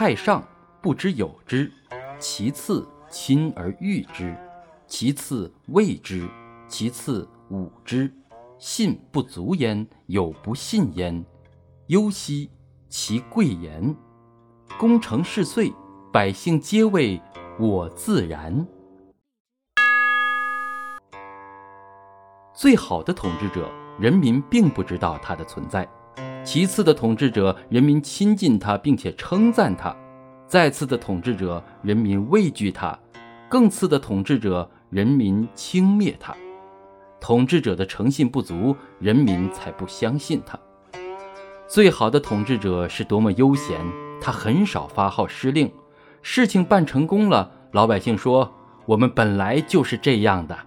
太上，不知有之；其次亲而誉之，其次畏之，其次侮之。信不足焉，有不信焉。忧兮，其贵言。功成事遂，百姓皆谓我自然。最好的统治者，人民并不知道他的存在；其次的统治者，人民亲近他并且称赞他；再次的统治者，人民畏惧他；更次的统治者，人民轻蔑他。统治者的诚信不足，人民才不相信他。最好的统治者是多么悠闲，他很少发号施令。事情办成功了，老百姓说：“我们本来就是这样的。”